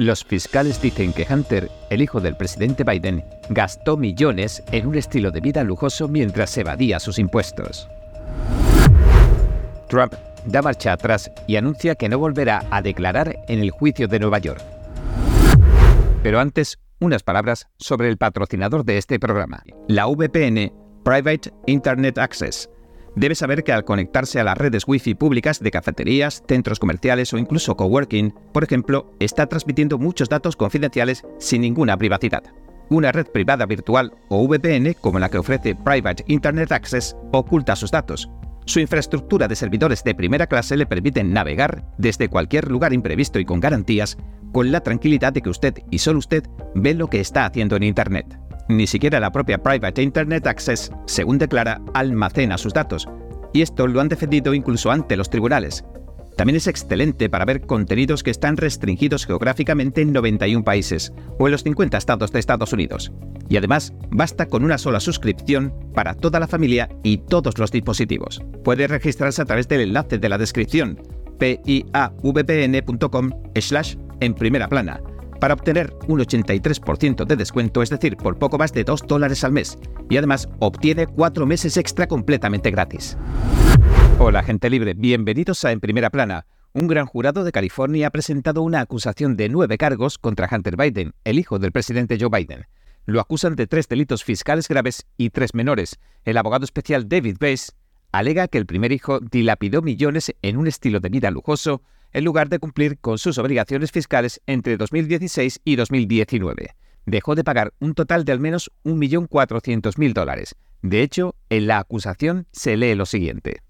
Los fiscales dicen que Hunter, el hijo del presidente Biden, gastó millones en un estilo de vida lujoso mientras evadía sus impuestos. Trump da marcha atrás y anuncia que no volverá a declarar en el juicio de Nueva York. Pero antes, unas palabras sobre el patrocinador de este programa, la VPN Private Internet Access. Debe saber que al conectarse a las redes Wi-Fi públicas de cafeterías, centros comerciales o incluso coworking, por ejemplo, está transmitiendo muchos datos confidenciales sin ninguna privacidad. Una red privada virtual o VPN, como la que ofrece Private Internet Access, oculta sus datos, su infraestructura de servidores de primera clase le permiten navegar desde cualquier lugar imprevisto y con garantías, con la tranquilidad de que usted y solo usted ve lo que está haciendo en Internet. Ni siquiera la propia Private Internet Access, según declara, almacena sus datos. Y esto lo han defendido incluso ante los tribunales. También es excelente para ver contenidos que están restringidos geográficamente en 91 países o en los 50 estados de Estados Unidos. Y además, basta con una sola suscripción para toda la familia y todos los dispositivos. Puede registrarse a través del enlace de la descripción piavpn.com slash en primera plana para obtener un 83% de descuento, es decir, por poco más de 2 dólares al mes. Y además obtiene 4 meses extra completamente gratis. Hola gente libre, bienvenidos a En Primera Plana. Un gran jurado de California ha presentado una acusación de nueve cargos contra Hunter Biden, el hijo del presidente Joe Biden. Lo acusan de tres delitos fiscales graves y tres menores. El abogado especial David Bass alega que el primer hijo dilapidó millones en un estilo de vida lujoso en lugar de cumplir con sus obligaciones fiscales entre 2016 y 2019. Dejó de pagar un total de al menos 1.400.000 dólares. De hecho, en la acusación se lee lo siguiente.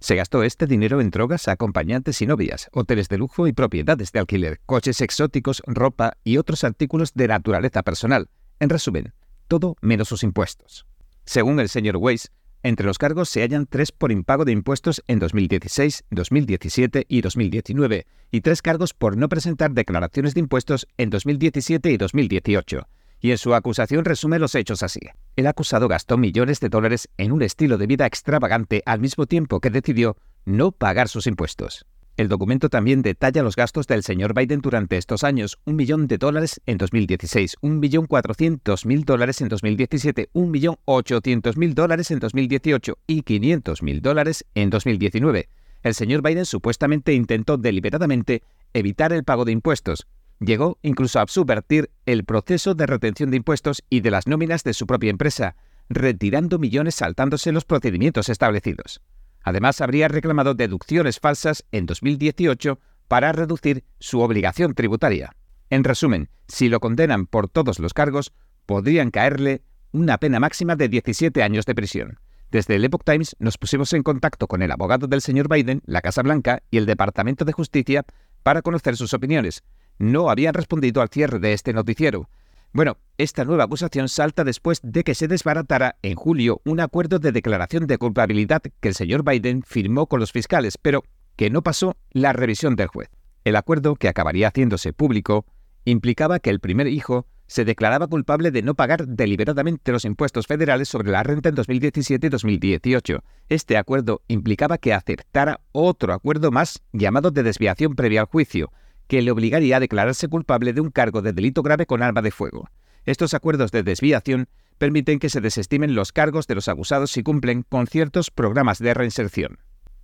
Se gastó este dinero en drogas, acompañantes y novias, hoteles de lujo y propiedades de alquiler, coches exóticos, ropa y otros artículos de naturaleza personal. En resumen, todo menos sus impuestos. Según el señor Weiss, entre los cargos se hallan tres por impago de impuestos en 2016, 2017 y 2019, y tres cargos por no presentar declaraciones de impuestos en 2017 y 2018. Y en su acusación resume los hechos así. El acusado gastó millones de dólares en un estilo de vida extravagante al mismo tiempo que decidió no pagar sus impuestos. El documento también detalla los gastos del señor Biden durante estos años, un millón de dólares en 2016, un millón cuatrocientos mil dólares en 2017, un millón ochocientos mil dólares en 2018 y quinientos mil dólares en 2019. El señor Biden supuestamente intentó deliberadamente evitar el pago de impuestos. Llegó incluso a subvertir el proceso de retención de impuestos y de las nóminas de su propia empresa, retirando millones saltándose los procedimientos establecidos. Además, habría reclamado deducciones falsas en 2018 para reducir su obligación tributaria. En resumen, si lo condenan por todos los cargos, podrían caerle una pena máxima de 17 años de prisión. Desde el Epoch Times nos pusimos en contacto con el abogado del señor Biden, la Casa Blanca y el Departamento de Justicia para conocer sus opiniones. No habían respondido al cierre de este noticiero, bueno, esta nueva acusación salta después de que se desbaratara en julio un acuerdo de declaración de culpabilidad que el señor Biden firmó con los fiscales, pero que no pasó la revisión del juez. El acuerdo, que acabaría haciéndose público, implicaba que el primer hijo se declaraba culpable de no pagar deliberadamente los impuestos federales sobre la renta en 2017 y 2018. Este acuerdo implicaba que aceptara otro acuerdo más llamado de desviación previa al juicio, que le obligaría a declararse culpable de un cargo de delito grave con arma de fuego. Estos acuerdos de desviación permiten que se desestimen los cargos de los acusados si cumplen con ciertos programas de reinserción.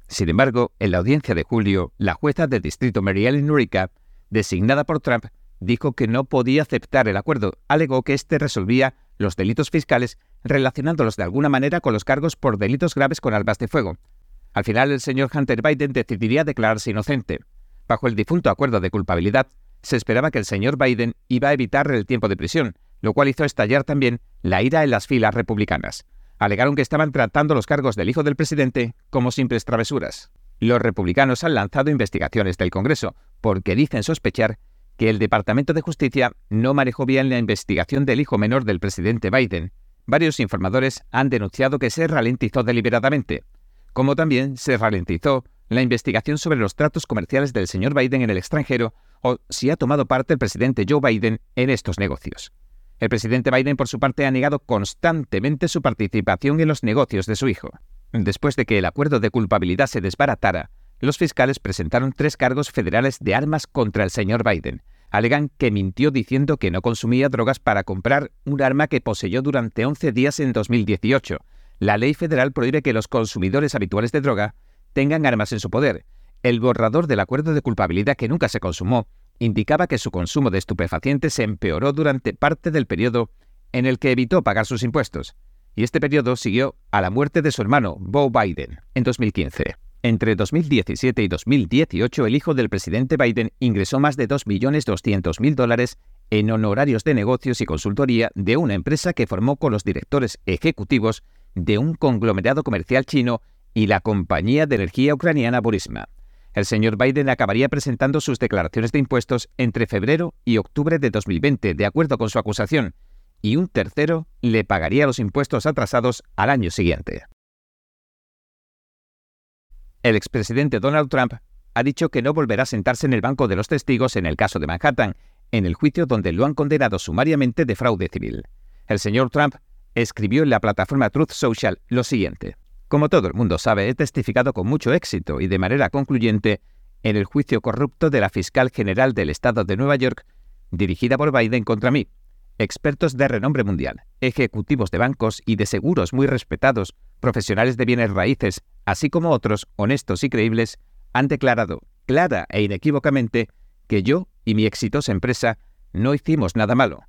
Sin embargo, en la audiencia de julio, la jueza del distrito Mary Ellen Nurica, designada por Trump, dijo que no podía aceptar el acuerdo. Alegó que éste resolvía los delitos fiscales relacionándolos de alguna manera con los cargos por delitos graves con armas de fuego. Al final, el señor Hunter Biden decidiría declararse inocente. Bajo el difunto acuerdo de culpabilidad, se esperaba que el señor Biden iba a evitar el tiempo de prisión, lo cual hizo estallar también la ira en las filas republicanas. Alegaron que estaban tratando los cargos del hijo del presidente como simples travesuras. Los republicanos han lanzado investigaciones del Congreso porque dicen sospechar que el Departamento de Justicia no manejó bien la investigación del hijo menor del presidente Biden. Varios informadores han denunciado que se ralentizó deliberadamente, como también se ralentizó la investigación sobre los tratos comerciales del señor Biden en el extranjero o si ha tomado parte el presidente Joe Biden en estos negocios. El presidente Biden, por su parte, ha negado constantemente su participación en los negocios de su hijo. Después de que el acuerdo de culpabilidad se desbaratara, los fiscales presentaron tres cargos federales de armas contra el señor Biden. alegan que mintió diciendo que no consumía drogas para comprar un arma que poseyó durante 11 días en 2018. La ley federal prohíbe que los consumidores habituales de droga tengan armas en su poder. El borrador del acuerdo de culpabilidad que nunca se consumó indicaba que su consumo de estupefacientes se empeoró durante parte del periodo en el que evitó pagar sus impuestos, y este periodo siguió a la muerte de su hermano, Bo Biden, en 2015. Entre 2017 y 2018, el hijo del presidente Biden ingresó más de 2.200.000 dólares en honorarios de negocios y consultoría de una empresa que formó con los directores ejecutivos de un conglomerado comercial chino y la compañía de energía ucraniana Burisma. El señor Biden acabaría presentando sus declaraciones de impuestos entre febrero y octubre de 2020, de acuerdo con su acusación, y un tercero le pagaría los impuestos atrasados al año siguiente. El expresidente Donald Trump ha dicho que no volverá a sentarse en el banco de los testigos en el caso de Manhattan, en el juicio donde lo han condenado sumariamente de fraude civil. El señor Trump escribió en la plataforma Truth Social lo siguiente. Como todo el mundo sabe, he testificado con mucho éxito y de manera concluyente en el juicio corrupto de la fiscal general del estado de Nueva York, dirigida por Biden contra mí. Expertos de renombre mundial, ejecutivos de bancos y de seguros muy respetados, profesionales de bienes raíces, así como otros honestos y creíbles, han declarado clara e inequívocamente que yo y mi exitosa empresa no hicimos nada malo.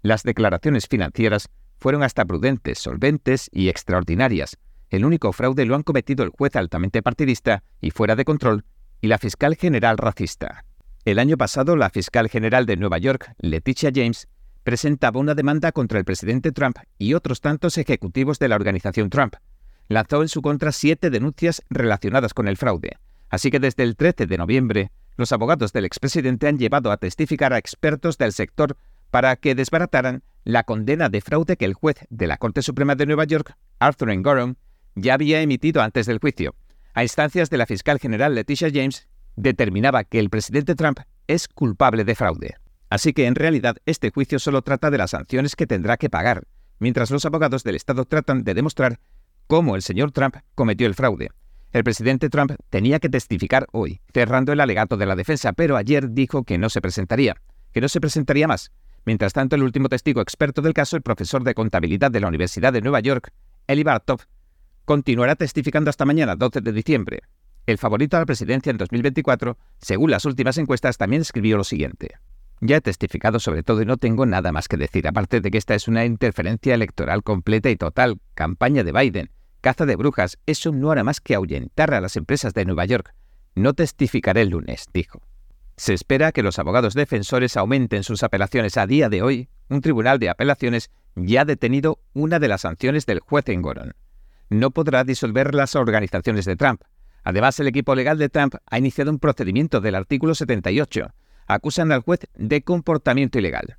Las declaraciones financieras fueron hasta prudentes, solventes y extraordinarias. El único fraude lo han cometido el juez altamente partidista y fuera de control y la fiscal general racista. El año pasado, la fiscal general de Nueva York, Leticia James, presentaba una demanda contra el presidente Trump y otros tantos ejecutivos de la organización Trump. Lanzó en su contra siete denuncias relacionadas con el fraude. Así que desde el 13 de noviembre, los abogados del expresidente han llevado a testificar a expertos del sector para que desbarataran la condena de fraude que el juez de la Corte Suprema de Nueva York, Arthur Engoron, ya había emitido antes del juicio. A instancias de la fiscal general Leticia James, determinaba que el presidente Trump es culpable de fraude. Así que en realidad este juicio solo trata de las sanciones que tendrá que pagar, mientras los abogados del Estado tratan de demostrar cómo el señor Trump cometió el fraude. El presidente Trump tenía que testificar hoy, cerrando el alegato de la defensa, pero ayer dijo que no se presentaría, que no se presentaría más. Mientras tanto, el último testigo experto del caso, el profesor de contabilidad de la Universidad de Nueva York, Eli Bartov, continuará testificando hasta mañana, 12 de diciembre. El favorito a la presidencia en 2024, según las últimas encuestas, también escribió lo siguiente. Ya he testificado sobre todo y no tengo nada más que decir, aparte de que esta es una interferencia electoral completa y total, campaña de Biden, caza de brujas, eso no hará más que ahuyentar a las empresas de Nueva York. No testificaré el lunes, dijo. Se espera que los abogados defensores aumenten sus apelaciones a día de hoy. Un tribunal de apelaciones ya ha detenido una de las sanciones del juez en Goron. No podrá disolver las organizaciones de Trump. Además, el equipo legal de Trump ha iniciado un procedimiento del artículo 78 acusan al juez de comportamiento ilegal.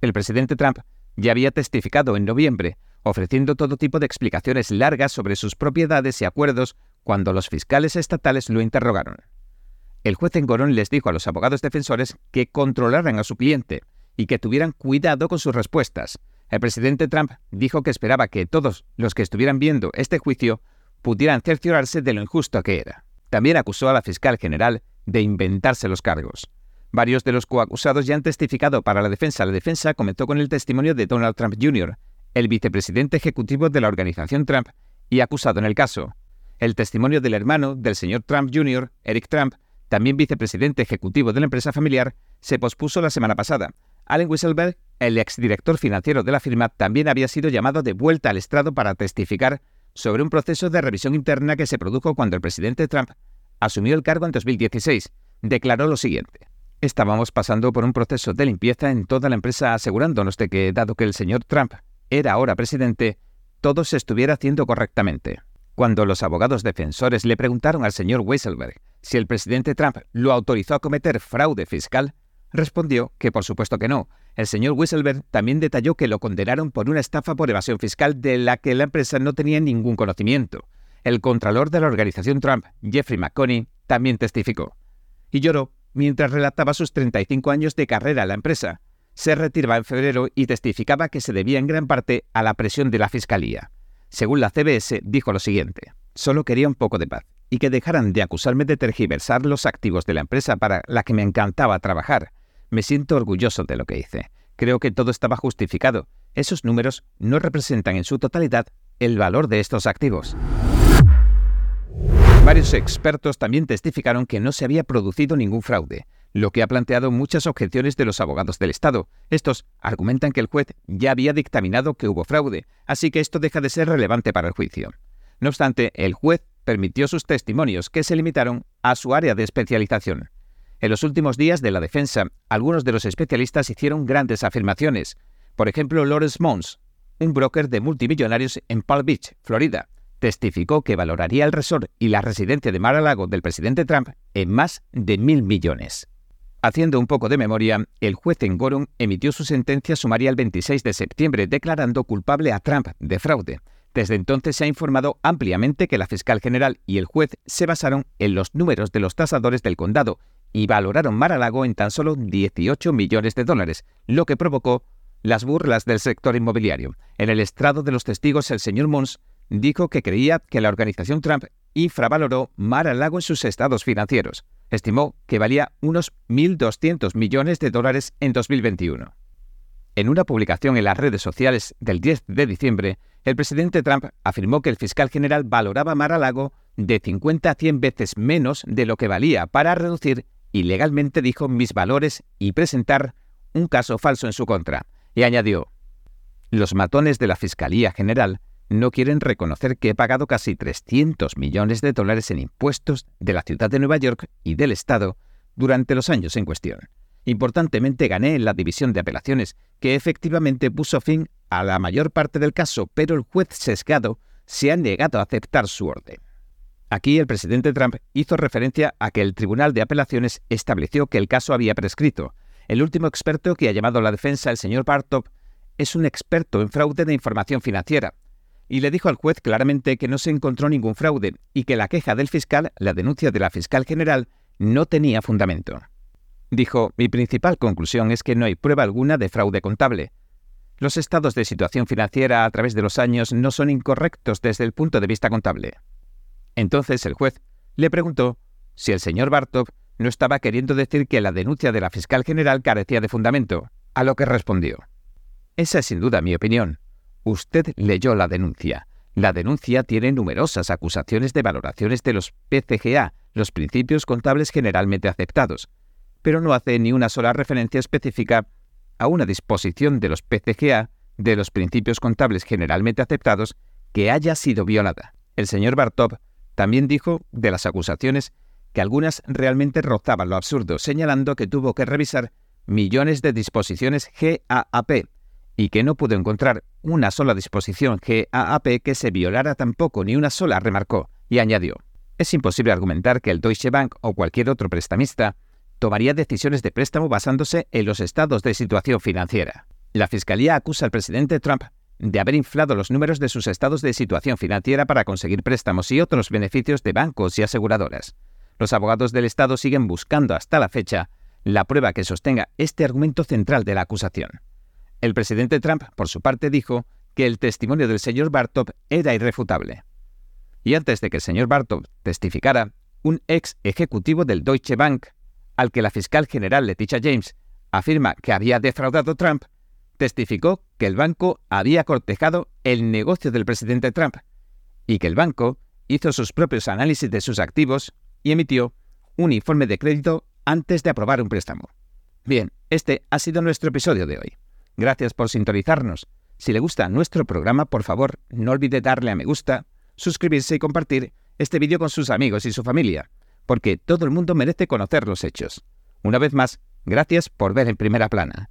El presidente Trump ya había testificado en noviembre, ofreciendo todo tipo de explicaciones largas sobre sus propiedades y acuerdos cuando los fiscales estatales lo interrogaron. El juez en Gorón les dijo a los abogados defensores que controlaran a su cliente y que tuvieran cuidado con sus respuestas. El presidente Trump dijo que esperaba que todos los que estuvieran viendo este juicio pudieran cerciorarse de lo injusto que era. También acusó a la fiscal general de inventarse los cargos. Varios de los coacusados ya han testificado para la defensa. La defensa comenzó con el testimonio de Donald Trump Jr., el vicepresidente ejecutivo de la organización Trump y acusado en el caso. El testimonio del hermano del señor Trump Jr., Eric Trump, también vicepresidente ejecutivo de la empresa familiar, se pospuso la semana pasada. Allen Wieselberg, el exdirector financiero de la firma, también había sido llamado de vuelta al estrado para testificar sobre un proceso de revisión interna que se produjo cuando el presidente Trump asumió el cargo en 2016. Declaró lo siguiente. Estábamos pasando por un proceso de limpieza en toda la empresa asegurándonos de que, dado que el señor Trump era ahora presidente, todo se estuviera haciendo correctamente. Cuando los abogados defensores le preguntaron al señor Weisselberg si el presidente Trump lo autorizó a cometer fraude fiscal, respondió que por supuesto que no. El señor Weisselberg también detalló que lo condenaron por una estafa por evasión fiscal de la que la empresa no tenía ningún conocimiento. El contralor de la organización Trump, Jeffrey McConney, también testificó. Y lloró mientras relataba sus 35 años de carrera en la empresa. Se retiraba en febrero y testificaba que se debía en gran parte a la presión de la Fiscalía. Según la CBS, dijo lo siguiente, solo quería un poco de paz y que dejaran de acusarme de tergiversar los activos de la empresa para la que me encantaba trabajar. Me siento orgulloso de lo que hice. Creo que todo estaba justificado. Esos números no representan en su totalidad el valor de estos activos. Varios expertos también testificaron que no se había producido ningún fraude, lo que ha planteado muchas objeciones de los abogados del Estado. Estos argumentan que el juez ya había dictaminado que hubo fraude, así que esto deja de ser relevante para el juicio. No obstante, el juez permitió sus testimonios, que se limitaron a su área de especialización. En los últimos días de la defensa, algunos de los especialistas hicieron grandes afirmaciones. Por ejemplo, Lawrence Mons, un broker de multimillonarios en Palm Beach, Florida, testificó que valoraría el resort y la residencia de Mar-a-Lago del presidente Trump en más de mil millones. Haciendo un poco de memoria, el juez en Gorham emitió su sentencia sumaria el 26 de septiembre declarando culpable a Trump de fraude. Desde entonces se ha informado ampliamente que la fiscal general y el juez se basaron en los números de los tasadores del condado y valoraron Mar-a-Lago en tan solo 18 millones de dólares, lo que provocó las burlas del sector inmobiliario. En el estrado de los testigos, el señor Mons dijo que creía que la organización Trump infravaloró Mar-a-Lago en sus estados financieros. Estimó que valía unos 1.200 millones de dólares en 2021. En una publicación en las redes sociales del 10 de diciembre, el presidente Trump afirmó que el fiscal general valoraba Mar-a-Lago de 50 a 100 veces menos de lo que valía para reducir ilegalmente, dijo, mis valores y presentar un caso falso en su contra. Y añadió, los matones de la Fiscalía General no quieren reconocer que he pagado casi 300 millones de dólares en impuestos de la ciudad de Nueva York y del Estado durante los años en cuestión. Importantemente gané en la división de apelaciones, que efectivamente puso fin a la mayor parte del caso, pero el juez sesgado se ha negado a aceptar su orden. Aquí el presidente Trump hizo referencia a que el Tribunal de Apelaciones estableció que el caso había prescrito. El último experto que ha llamado a la defensa, el señor Bartop, es un experto en fraude de información financiera, y le dijo al juez claramente que no se encontró ningún fraude y que la queja del fiscal, la denuncia de la fiscal general, no tenía fundamento. Dijo, mi principal conclusión es que no hay prueba alguna de fraude contable. Los estados de situación financiera a través de los años no son incorrectos desde el punto de vista contable. Entonces el juez le preguntó si el señor Bartov no estaba queriendo decir que la denuncia de la fiscal general carecía de fundamento, a lo que respondió. Esa es sin duda mi opinión. Usted leyó la denuncia. La denuncia tiene numerosas acusaciones de valoraciones de los PCGA, los principios contables generalmente aceptados, pero no hace ni una sola referencia específica a una disposición de los PCGA, de los principios contables generalmente aceptados, que haya sido violada. El señor Bartov también dijo de las acusaciones que algunas realmente rozaban lo absurdo, señalando que tuvo que revisar millones de disposiciones GAAP y que no pudo encontrar una sola disposición GAAP que se violara tampoco, ni una sola, remarcó, y añadió, es imposible argumentar que el Deutsche Bank o cualquier otro prestamista tomaría decisiones de préstamo basándose en los estados de situación financiera. La Fiscalía acusa al presidente Trump de haber inflado los números de sus estados de situación financiera para conseguir préstamos y otros beneficios de bancos y aseguradoras. Los abogados del Estado siguen buscando hasta la fecha la prueba que sostenga este argumento central de la acusación. El presidente Trump, por su parte, dijo que el testimonio del señor Bartov era irrefutable. Y antes de que el señor Bartov testificara, un ex ejecutivo del Deutsche Bank, al que la fiscal general Leticia James afirma que había defraudado Trump, testificó que el banco había cortejado el negocio del presidente Trump y que el banco hizo sus propios análisis de sus activos y emitió un informe de crédito antes de aprobar un préstamo. Bien, este ha sido nuestro episodio de hoy. Gracias por sintonizarnos. Si le gusta nuestro programa, por favor, no olvide darle a me gusta, suscribirse y compartir este vídeo con sus amigos y su familia, porque todo el mundo merece conocer los hechos. Una vez más, gracias por ver en primera plana.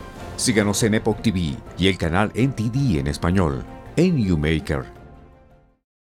Síganos en Epoch TV y el canal NTD en español, en YouMaker